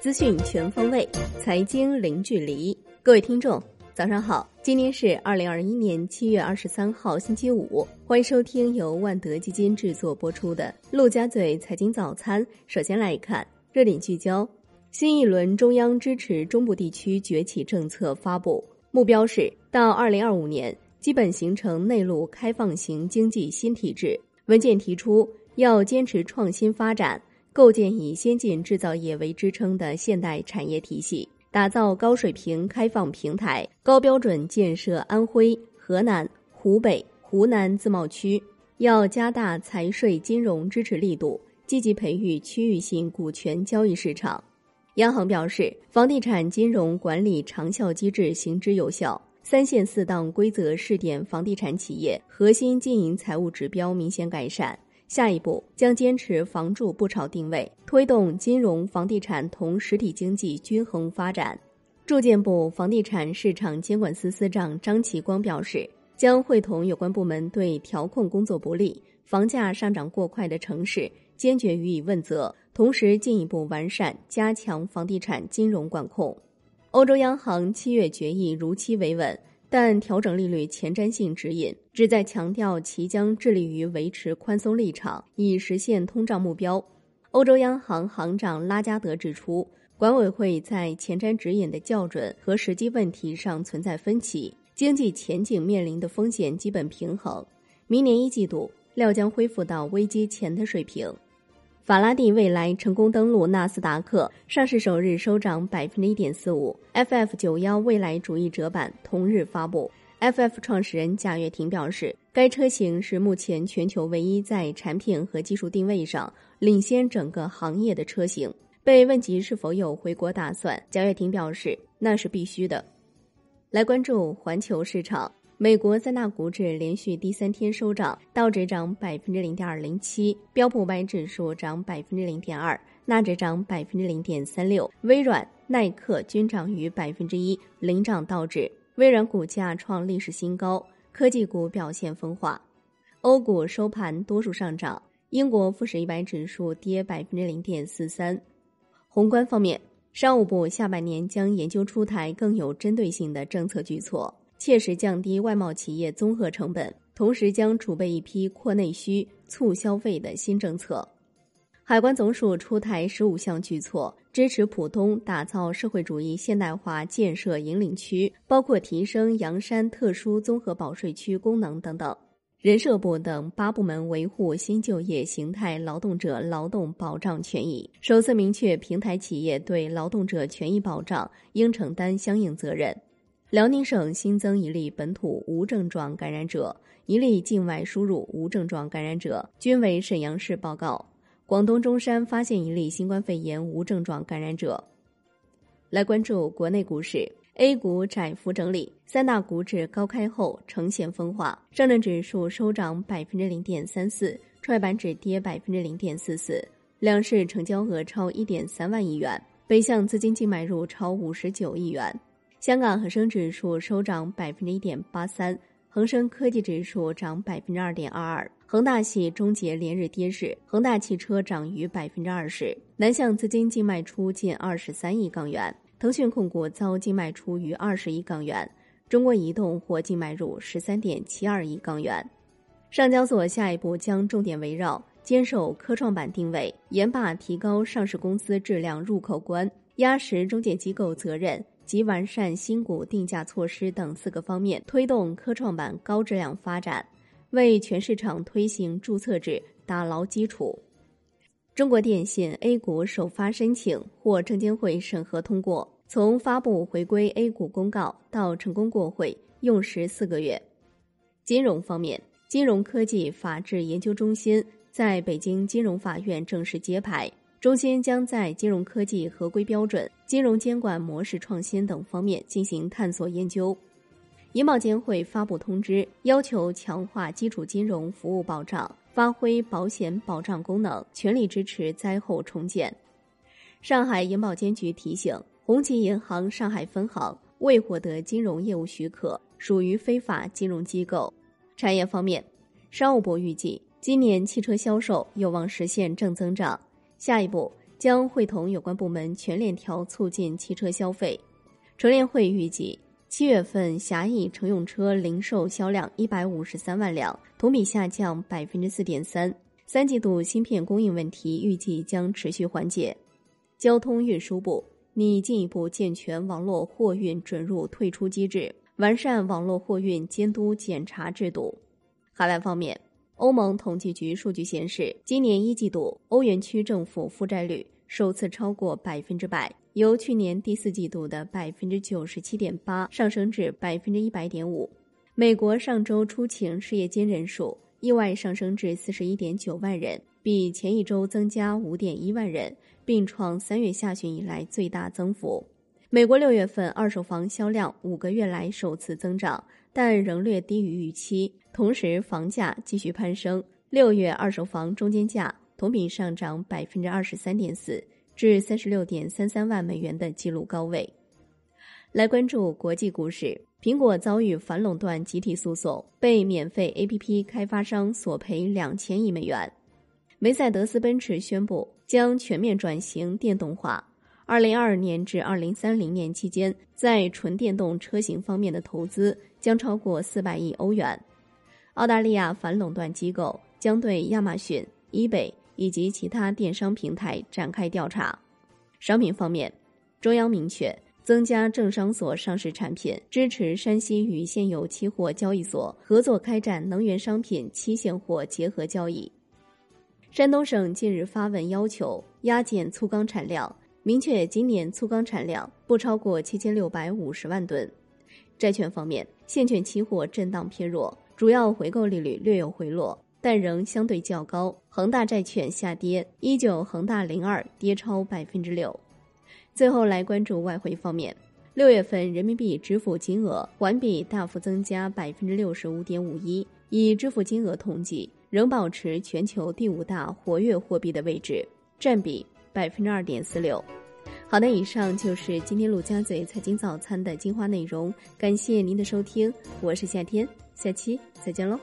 资讯全方位，财经零距离。各位听众，早上好！今天是二零二一年七月二十三号，星期五。欢迎收听由万德基金制作播出的《陆家嘴财经早餐》。首先来看热点聚焦：新一轮中央支持中部地区崛起政策发布，目标是到二零二五年基本形成内陆开放型经济新体制。文件提出，要坚持创新发展。构建以先进制造业为支撑的现代产业体系，打造高水平开放平台，高标准建设安徽、河南、湖北、湖南自贸区。要加大财税金融支持力度，积极培育区域性股权交易市场。央行表示，房地产金融管理长效机制行之有效，三限四档规则试点房地产企业核心经营财务指标明显改善。下一步将坚持房住不炒定位，推动金融、房地产同实体经济均衡发展。住建部房地产市场监管司司长张其光表示，将会同有关部门对调控工作不力、房价上涨过快的城市坚决予以问责，同时进一步完善、加强房地产金融管控。欧洲央行七月决议如期维稳。但调整利率前瞻性指引旨在强调其将致力于维持宽松立场，以实现通胀目标。欧洲央行行长拉加德指出，管委会在前瞻指引的校准和实际问题上存在分歧，经济前景面临的风险基本平衡，明年一季度料将恢复到危机前的水平。法拉第未来成功登陆纳斯达克，上市首日收涨百分之一点四五。FF 九幺未来主义者版同日发布。FF 创始人贾跃亭表示，该车型是目前全球唯一在产品和技术定位上领先整个行业的车型。被问及是否有回国打算，贾跃亭表示那是必须的。来关注环球市场。美国三大股指连续第三天收涨，道指涨百分之零点二零七，标普五百指数涨百分之零点二，纳指涨百分之零点三六，微软、耐克均涨逾百分之一，领涨道指。微软股价创历史新高，科技股表现分化。欧股收盘多数上涨，英国富时一百指数跌百分之零点四三。宏观方面，商务部下半年将研究出台更有针对性的政策举措。切实降低外贸企业综合成本，同时将储备一批扩内需、促消费的新政策。海关总署出台十五项举措，支持浦东打造社会主义现代化建设引领区，包括提升阳山特殊综合保税区功能等等。人社部等八部门维护新就业形态劳动者劳动保障权益，首次明确平台企业对劳动者权益保障应承担相应责任。辽宁省新增一例本土无症状感染者，一例境外输入无症状感染者，均为沈阳市报告。广东中山发现一例新冠肺炎无症状感染者。来关注国内股市，A 股窄幅整理，三大股指高开后呈现分化，上证指数收涨百分之零点三四，创业板指跌百分之零点四四，两市成交额超一点三万亿元，北向资金净买入超五十九亿元。香港恒生指数收涨百分之一点八三，恒生科技指数涨百分之二点二二。恒大系终结连日跌势，恒大汽车涨逾百分之二十。南向资金净卖出近二十三亿港元，腾讯控股遭净卖出逾二十亿港元，中国移动获净买入十三点七二亿港元。上交所下一步将重点围绕坚守科创板定位，严把提高上市公司质量入口关，压实中介机构责任。及完善新股定价措施等四个方面，推动科创板高质量发展，为全市场推行注册制打牢基础。中国电信 A 股首发申请获证监会审核通过，从发布回归 A 股公告到成功过会用时四个月。金融方面，金融科技法治研究中心在北京金融法院正式揭牌。中心将在金融科技合规标准、金融监管模式创新等方面进行探索研究。银保监会发布通知，要求强化基础金融服务保障，发挥保险保障功能，全力支持灾后重建。上海银保监局提醒，红旗银行上海分行未获得金融业务许可，属于非法金融机构。产业方面，商务部预计今年汽车销售有望实现正增长。下一步，将会同有关部门全链条促进汽车消费。乘联会预计，七月份狭义乘用车零售销量一百五十三万辆，同比下降百分之四点三。三季度芯片供应问题预计将持续缓解。交通运输部拟进一步健全网络货运准入退出机制，完善网络货运监督检查制度。海外方面，欧盟统计局数据显示，今年一季度欧元区政府负债率首次超过百分之百，由去年第四季度的百分之九十七点八上升至百分之一百点五。美国上周出勤失业金人数。意外上升至四十一点九万人，比前一周增加五点一万人，并创三月下旬以来最大增幅。美国六月份二手房销量五个月来首次增长，但仍略低于预期。同时，房价继续攀升，六月二手房中间价同比上涨百分之二十三点四，至三十六点三三万美元的纪录高位。来关注国际股市。苹果遭遇反垄断集体诉讼，被免费 APP 开发商索赔两千亿美元。梅赛德斯奔驰宣布将全面转型电动化，二零二二年至二零三零年期间，在纯电动车型方面的投资将超过四百亿欧元。澳大利亚反垄断机构将对亚马逊、eBay 以及其他电商平台展开调查。商品方面，中央明确。增加证商所上市产品，支持山西与现有期货交易所合作开展能源商品期现货结合交易。山东省近日发文要求压减粗钢产量，明确今年粗钢产量不超过七千六百五十万吨。债券方面，现券期货震荡偏弱，主要回购利率略有回落，但仍相对较高。恒大债券下跌，一九恒大零二跌超百分之六。最后来关注外汇方面，六月份人民币支付金额环比大幅增加百分之六十五点五一，以支付金额统计，仍保持全球第五大活跃货币的位置，占比百分之二点四六。好的，以上就是今天陆家嘴财经早餐的精华内容，感谢您的收听，我是夏天，下期再见喽。